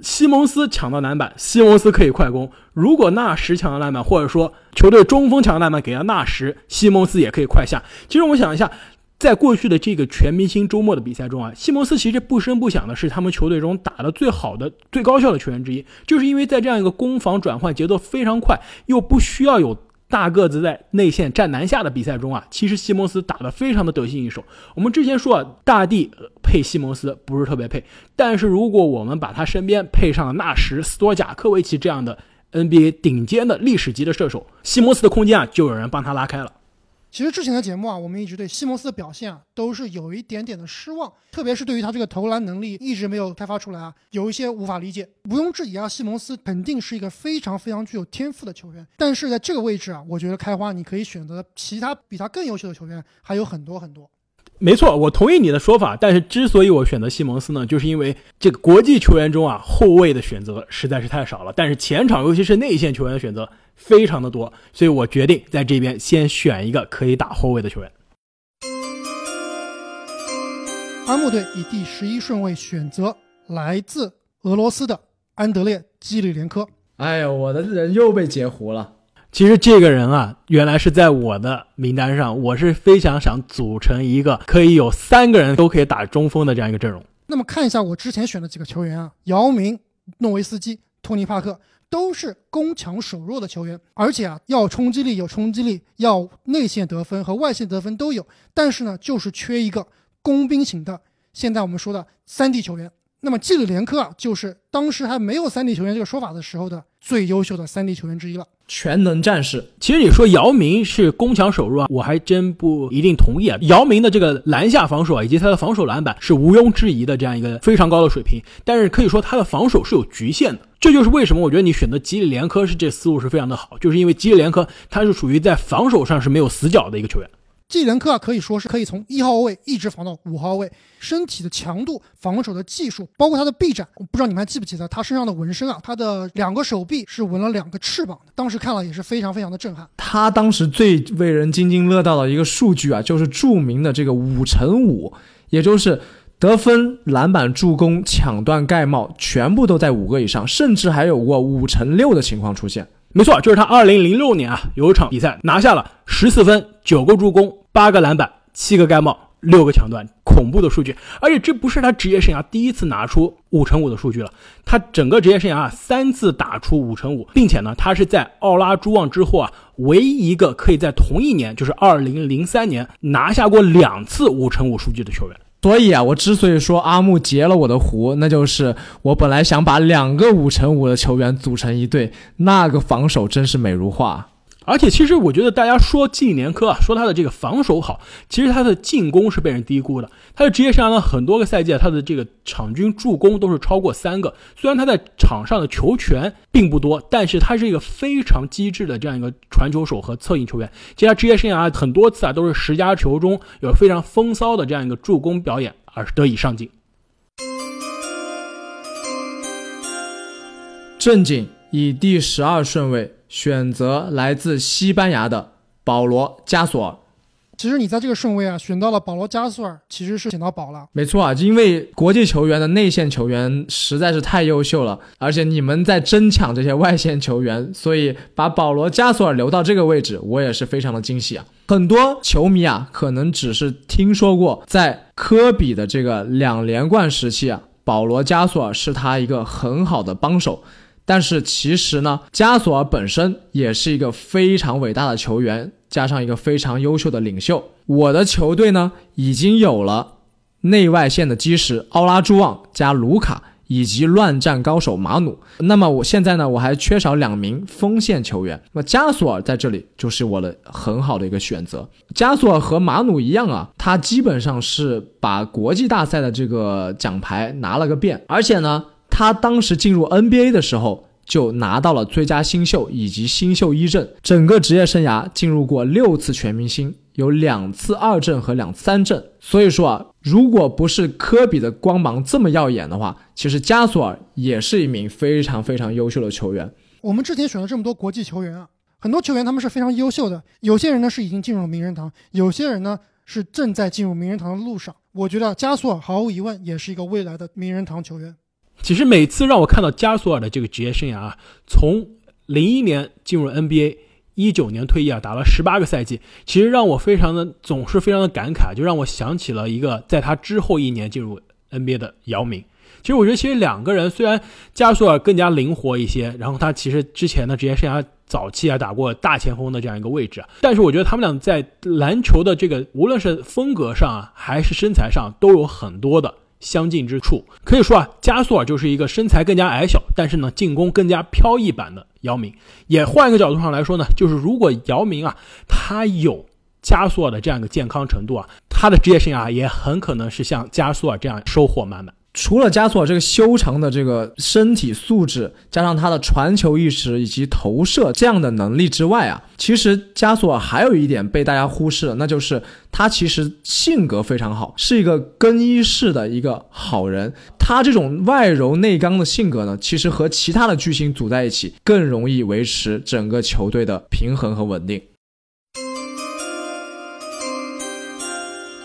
西蒙斯抢到篮板，西蒙斯可以快攻；如果纳什抢到篮板，或者说球队中锋抢到篮板给了纳什，西蒙斯也可以快下。其实我想一下。在过去的这个全明星周末的比赛中啊，西蒙斯其实不声不响的是他们球队中打的最好的、最高效的球员之一，就是因为在这样一个攻防转换节奏非常快，又不需要有大个子在内线站南下的比赛中啊，其实西蒙斯打得非常的得心应手。我们之前说啊，大帝配西蒙斯不是特别配，但是如果我们把他身边配上了纳什、斯多贾科维奇这样的 NBA 顶尖的历史级的射手，西蒙斯的空间啊，就有人帮他拉开了。其实之前的节目啊，我们一直对西蒙斯的表现啊，都是有一点点的失望，特别是对于他这个投篮能力一直没有开发出来啊，有一些无法理解。毋庸置疑啊，西蒙斯肯定是一个非常非常具有天赋的球员，但是在这个位置啊，我觉得开花你可以选择其他比他更优秀的球员还有很多很多。没错，我同意你的说法，但是之所以我选择西蒙斯呢，就是因为这个国际球员中啊，后卫的选择实在是太少了，但是前场尤其是内线球员的选择非常的多，所以我决定在这边先选一个可以打后卫的球员。阿木队以第十一顺位选择来自俄罗斯的安德烈基里连科。哎呦，我的人又被截胡了。其实这个人啊，原来是在我的名单上。我是非常想组成一个可以有三个人都可以打中锋的这样一个阵容。那么看一下我之前选的几个球员啊，姚明、诺维斯基、托尼·帕克都是攻强守弱的球员，而且啊，要冲击力有冲击力，要内线得分和外线得分都有。但是呢，就是缺一个工兵型的。现在我们说的三 D 球员。那么基里连科啊，就是当时还没有三 D 球员这个说法的时候的最优秀的三 D 球员之一了。全能战士，其实你说姚明是攻强守弱啊，我还真不一定同意啊。姚明的这个篮下防守啊，以及他的防守篮板是毋庸置疑的这样一个非常高的水平，但是可以说他的防守是有局限的。这就是为什么我觉得你选择吉里连科是这思路是非常的好，就是因为吉里连科他是属于在防守上是没有死角的一个球员。基连科啊，可以说是可以从一号位一直防到五号位，身体的强度、防守的技术，包括他的臂展，我不知道你们还记不记得他身上的纹身啊？他的两个手臂是纹了两个翅膀的，当时看了也是非常非常的震撼。他当时最为人津津乐道的一个数据啊，就是著名的这个五乘五，也就是得分、篮板、助攻、抢断、盖帽，全部都在五个以上，甚至还有过五乘六的情况出现。没错，就是他二零零六年啊，有一场比赛拿下了十四分、九个助攻。八个篮板，七个盖帽，六个抢断，恐怖的数据。而且这不是他职业生涯第一次拿出五乘五的数据了，他整个职业生涯啊三次打出五乘五，并且呢，他是在奥拉朱旺之后啊，唯一一个可以在同一年，就是二零零三年拿下过两次五乘五数据的球员。所以啊，我之所以说阿木截了我的胡，那就是我本来想把两个五乘五的球员组成一队，那个防守真是美如画。而且，其实我觉得大家说季年科啊，说他的这个防守好，其实他的进攻是被人低估的。他的职业生涯呢，很多个赛季，他的这个场均助攻都是超过三个。虽然他在场上的球权并不多，但是他是一个非常机智的这样一个传球手和策应球员。其实他职业生涯很多次啊，都是十佳球中有非常风骚的这样一个助攻表演而得以上镜。正经以第十二顺位。选择来自西班牙的保罗加索尔。其实你在这个顺位啊，选到了保罗加索尔，其实是选到宝了。没错啊，因为国际球员的内线球员实在是太优秀了，而且你们在争抢这些外线球员，所以把保罗加索尔留到这个位置，我也是非常的惊喜啊。很多球迷啊，可能只是听说过在科比的这个两连冠时期啊，保罗加索尔是他一个很好的帮手。但是其实呢，加索尔本身也是一个非常伟大的球员，加上一个非常优秀的领袖。我的球队呢，已经有了内外线的基石奥拉朱旺加卢卡，以及乱战高手马努。那么我现在呢，我还缺少两名锋线球员。那么加索尔在这里就是我的很好的一个选择。加索尔和马努一样啊，他基本上是把国际大赛的这个奖牌拿了个遍，而且呢。他当时进入 NBA 的时候，就拿到了最佳新秀以及新秀一阵。整个职业生涯进入过六次全明星，有两次二阵和两三阵。所以说啊，如果不是科比的光芒这么耀眼的话，其实加索尔也是一名非常非常优秀的球员。我们之前选了这么多国际球员啊，很多球员他们是非常优秀的，有些人呢是已经进入了名人堂，有些人呢是正在进入名人堂的路上。我觉得加索尔毫无疑问也是一个未来的名人堂球员。其实每次让我看到加索尔的这个职业生涯啊，从零一年进入 NBA，一九年退役啊，打了十八个赛季，其实让我非常的总是非常的感慨，就让我想起了一个在他之后一年进入 NBA 的姚明。其实我觉得，其实两个人虽然加索尔更加灵活一些，然后他其实之前的职业生涯早期啊打过大前锋的这样一个位置啊，但是我觉得他们俩在篮球的这个无论是风格上啊，还是身材上都有很多的。相近之处，可以说啊，加索尔就是一个身材更加矮小，但是呢，进攻更加飘逸版的姚明。也换一个角度上来说呢，就是如果姚明啊，他有加索尔的这样一个健康程度啊，他的职业生涯也很可能是像加索尔这样收获满满。除了加索尔这个修长的这个身体素质，加上他的传球意识以及投射这样的能力之外啊，其实加索尔还有一点被大家忽视了，那就是他其实性格非常好，是一个更衣室的一个好人。他这种外柔内刚的性格呢，其实和其他的巨星组在一起，更容易维持整个球队的平衡和稳定。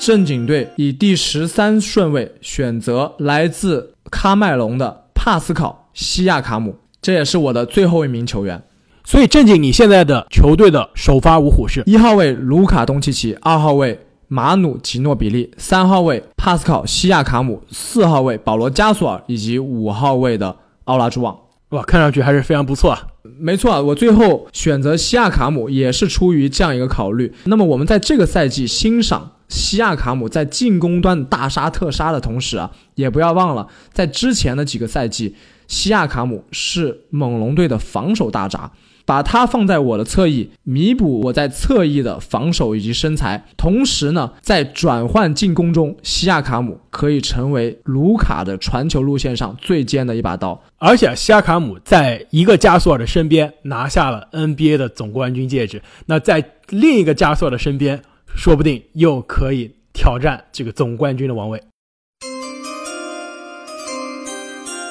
正经队以第十三顺位选择来自喀麦隆的帕斯考·西亚卡姆，这也是我的最后一名球员。所以，正经，你现在的球队的首发五虎是：一号位卢卡·东契奇，二号位马努·吉诺比利，三号位帕斯考·西亚卡姆，四号位保罗·加索尔，以及五号位的奥拉朱旺。哇，看上去还是非常不错啊！没错啊，我最后选择西亚卡姆也是出于这样一个考虑。那么，我们在这个赛季欣赏。西亚卡姆在进攻端大杀特杀的同时啊，也不要忘了，在之前的几个赛季，西亚卡姆是猛龙队的防守大闸，把他放在我的侧翼，弥补我在侧翼的防守以及身材。同时呢，在转换进攻中，西亚卡姆可以成为卢卡的传球路线上最尖的一把刀。而且，西亚卡姆在一个加索尔的身边拿下了 NBA 的总冠军戒指，那在另一个加索尔的身边。说不定又可以挑战这个总冠军的王位。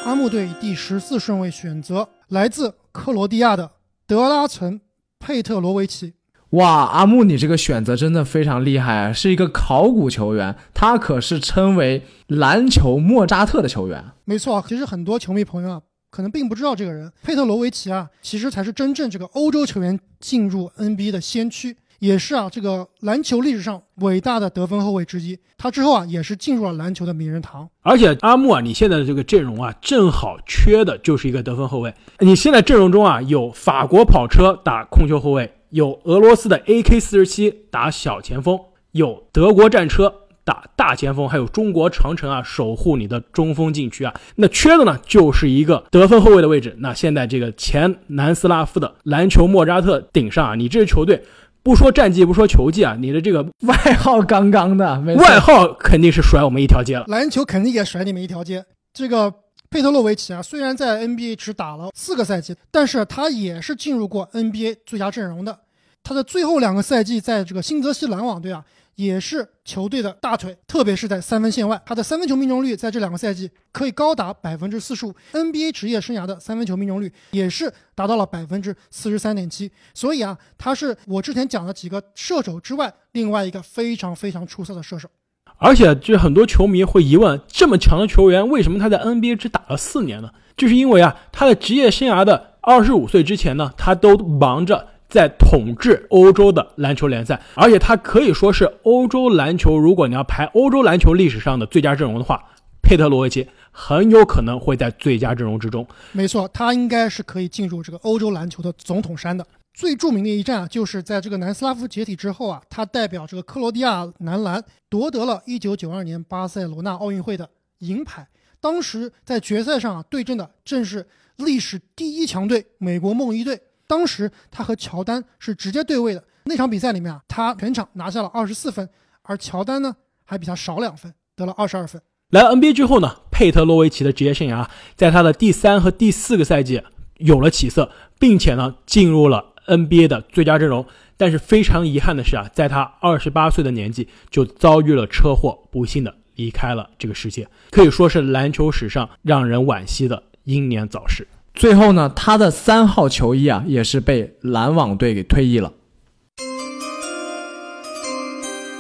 阿木队第十四顺位选择来自克罗地亚的德拉岑·佩特罗维奇。哇，阿木，你这个选择真的非常厉害啊！是一个考古球员，他可是称为篮球莫扎特的球员。没错，其实很多球迷朋友啊，可能并不知道这个人，佩特罗维奇啊，其实才是真正这个欧洲球员进入 NBA 的先驱。也是啊，这个篮球历史上伟大的得分后卫之一。他之后啊，也是进入了篮球的名人堂。而且阿木啊，你现在的这个阵容啊，正好缺的就是一个得分后卫。你现在阵容中啊，有法国跑车打控球后卫，有俄罗斯的 AK 四十七打小前锋，有德国战车打大前锋，还有中国长城啊守护你的中锋禁区啊。那缺的呢就是一个得分后卫的位置。那现在这个前南斯拉夫的篮球莫扎特顶上啊，你这支球队不说战绩不说球技啊，你的这个 外号杠杠的，外号肯定是甩我们一条街了。篮球肯定也甩你们一条街。这个佩特洛维奇啊，虽然在 NBA 只打了四个赛季，但是他也是进入过 NBA 最佳阵容的。他的最后两个赛季在这个新泽西篮网队啊，也是球队的大腿，特别是在三分线外，他的三分球命中率在这两个赛季可以高达百分之四十五，NBA 职业生涯的三分球命中率也是达到了百分之四十三点七。所以啊，他是我之前讲的几个射手之外，另外一个非常非常出色的射手。而且，就是很多球迷会疑问：这么强的球员，为什么他在 NBA 只打了四年呢？就是因为啊，他的职业生涯的二十五岁之前呢，他都忙着。在统治欧洲的篮球联赛，而且他可以说是欧洲篮球。如果你要排欧洲篮球历史上的最佳阵容的话，佩特罗维奇很有可能会在最佳阵容之中。没错，他应该是可以进入这个欧洲篮球的总统山的。最著名的一战啊，就是在这个南斯拉夫解体之后啊，他代表这个克罗地亚男篮夺得了1992年巴塞罗那奥运会的银牌。当时在决赛上啊，对阵的正是历史第一强队美国梦一队。当时他和乔丹是直接对位的那场比赛里面啊，他全场拿下了二十四分，而乔丹呢还比他少两分，得了二十二分。来 NBA 之后呢，佩特洛维奇的职业生涯在他的第三和第四个赛季有了起色，并且呢进入了 NBA 的最佳阵容。但是非常遗憾的是啊，在他二十八岁的年纪就遭遇了车祸，不幸的离开了这个世界，可以说是篮球史上让人惋惜的英年早逝。最后呢，他的三号球衣啊，也是被篮网队给退役了。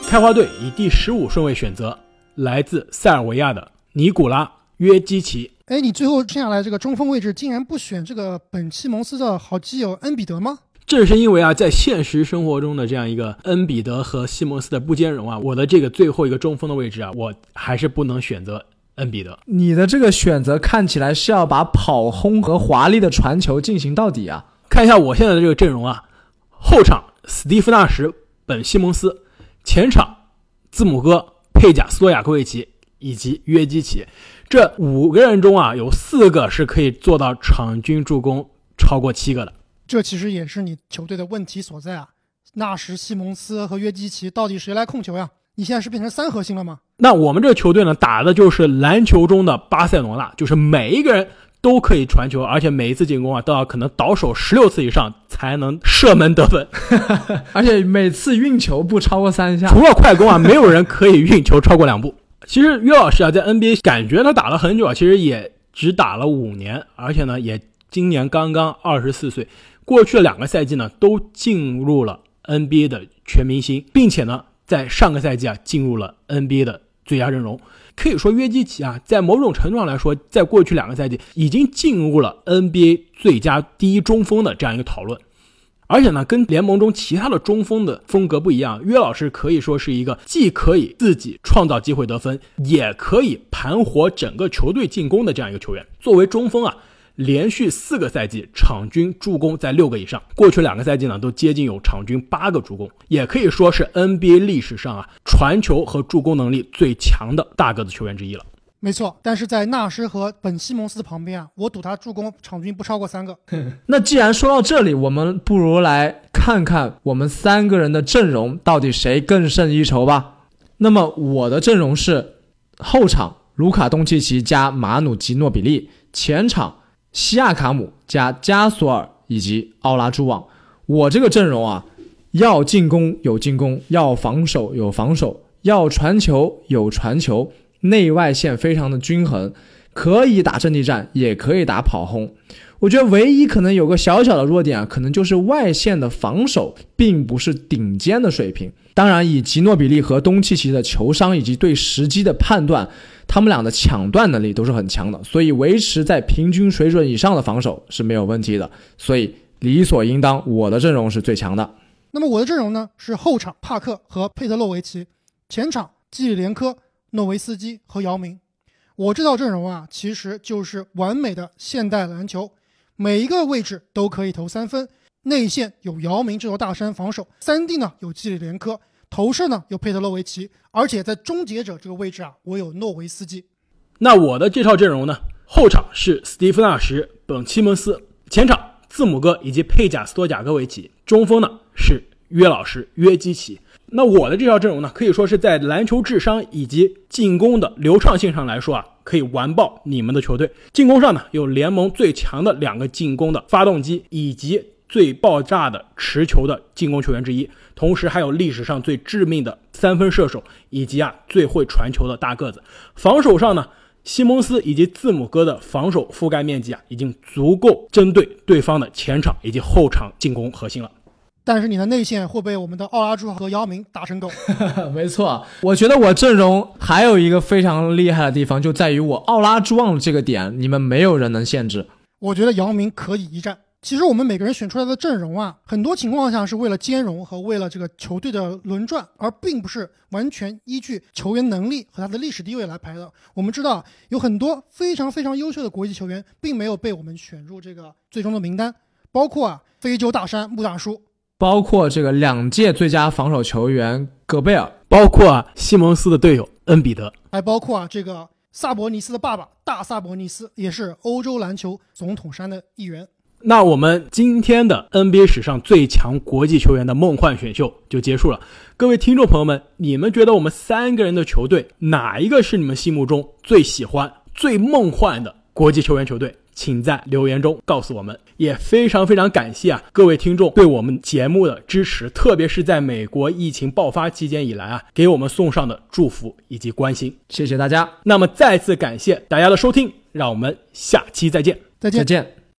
开花队以第十五顺位选择来自塞尔维亚的尼古拉约基奇。哎，你最后剩下来这个中锋位置，竟然不选这个本西蒙斯的好基友恩比德吗？正是因为啊，在现实生活中的这样一个恩比德和西蒙斯的不兼容啊，我的这个最后一个中锋的位置啊，我还是不能选择。恩比德，你的这个选择看起来是要把跑轰和华丽的传球进行到底啊！看一下我现在的这个阵容啊，后场史蒂夫纳什、本西蒙斯，前场字母哥、佩贾斯托亚科维奇以及约基奇，这五个人中啊，有四个是可以做到场均助攻超过七个的。这其实也是你球队的问题所在啊！纳什、西蒙斯和约基奇到底谁来控球呀？你现在是变成三核心了吗？那我们这个球队呢，打的就是篮球中的巴塞罗那，就是每一个人都可以传球，而且每一次进攻啊都要可能倒手十六次以上才能射门得分，而且每次运球不超过三下。除了快攻啊，没有人可以运球超过两步。其实岳老师啊，在 NBA 感觉他打了很久啊，其实也只打了五年，而且呢，也今年刚刚二十四岁。过去的两个赛季呢，都进入了 NBA 的全明星，并且呢。在上个赛季啊，进入了 NBA 的最佳阵容，可以说约基奇啊，在某种程度上来说，在过去两个赛季已经进入了 NBA 最佳第一中锋的这样一个讨论。而且呢，跟联盟中其他的中锋的风格不一样，约老师可以说是一个既可以自己创造机会得分，也可以盘活整个球队进攻的这样一个球员。作为中锋啊。连续四个赛季场均助攻在六个以上，过去两个赛季呢都接近有场均八个助攻，也可以说是 NBA 历史上啊传球和助攻能力最强的大个子球员之一了。没错，但是在纳什和本西蒙斯的旁边啊，我赌他助攻场均不超过三个。那既然说到这里，我们不如来看看我们三个人的阵容到底谁更胜一筹吧。那么我的阵容是后场卢卡东契奇加马努吉诺比利，前场。西亚卡姆加加索尔以及奥拉朱旺，我这个阵容啊，要进攻有进攻，要防守有防守，要传球有传球，内外线非常的均衡，可以打阵地战，也可以打跑轰。我觉得唯一可能有个小小的弱点啊，可能就是外线的防守并不是顶尖的水平。当然，以吉诺比利和东契奇的球商以及对时机的判断。他们俩的抢断能力都是很强的，所以维持在平均水准以上的防守是没有问题的。所以理所应当，我的阵容是最强的。那么我的阵容呢？是后场帕克和佩特洛维奇，前场基里连科、诺维斯基和姚明。我这套阵容啊，其实就是完美的现代篮球，每一个位置都可以投三分。内线有姚明这座大山防守，三 D 呢有基里连科。投射呢有佩特洛维奇，而且在终结者这个位置啊，我有诺维斯基。那我的这套阵容呢，后场是斯蒂夫纳什、本西蒙斯，前场字母哥以及佩贾斯托贾科维奇，中锋呢是约老师约基奇。那我的这套阵容呢，可以说是在篮球智商以及进攻的流畅性上来说啊，可以完爆你们的球队。进攻上呢，有联盟最强的两个进攻的发动机，以及最爆炸的持球的进攻球员之一，同时还有历史上最致命的三分射手，以及啊最会传球的大个子。防守上呢，西蒙斯以及字母哥的防守覆盖面积啊，已经足够针对对方的前场以及后场进攻核心了。但是你的内线会被我们的奥拉朱和姚明打成狗。没错，我觉得我阵容还有一个非常厉害的地方，就在于我奥拉朱旺这个点，你们没有人能限制。我觉得姚明可以一战。其实我们每个人选出来的阵容啊，很多情况下是为了兼容和为了这个球队的轮转，而并不是完全依据球员能力和他的历史地位来排的。我们知道有很多非常非常优秀的国际球员，并没有被我们选入这个最终的名单，包括啊非洲大山穆大叔。包括这个两届最佳防守球员戈贝尔，包括啊西蒙斯的队友恩比德，还包括啊这个萨博尼斯的爸爸大萨博尼斯，也是欧洲篮球总统山的一员。那我们今天的 NBA 史上最强国际球员的梦幻选秀就结束了。各位听众朋友们，你们觉得我们三个人的球队哪一个是你们心目中最喜欢、最梦幻的国际球员球队？请在留言中告诉我们，也非常非常感谢啊各位听众对我们节目的支持，特别是在美国疫情爆发期间以来啊，给我们送上的祝福以及关心，谢谢大家。那么再次感谢大家的收听，让我们下期再见，再见，再见。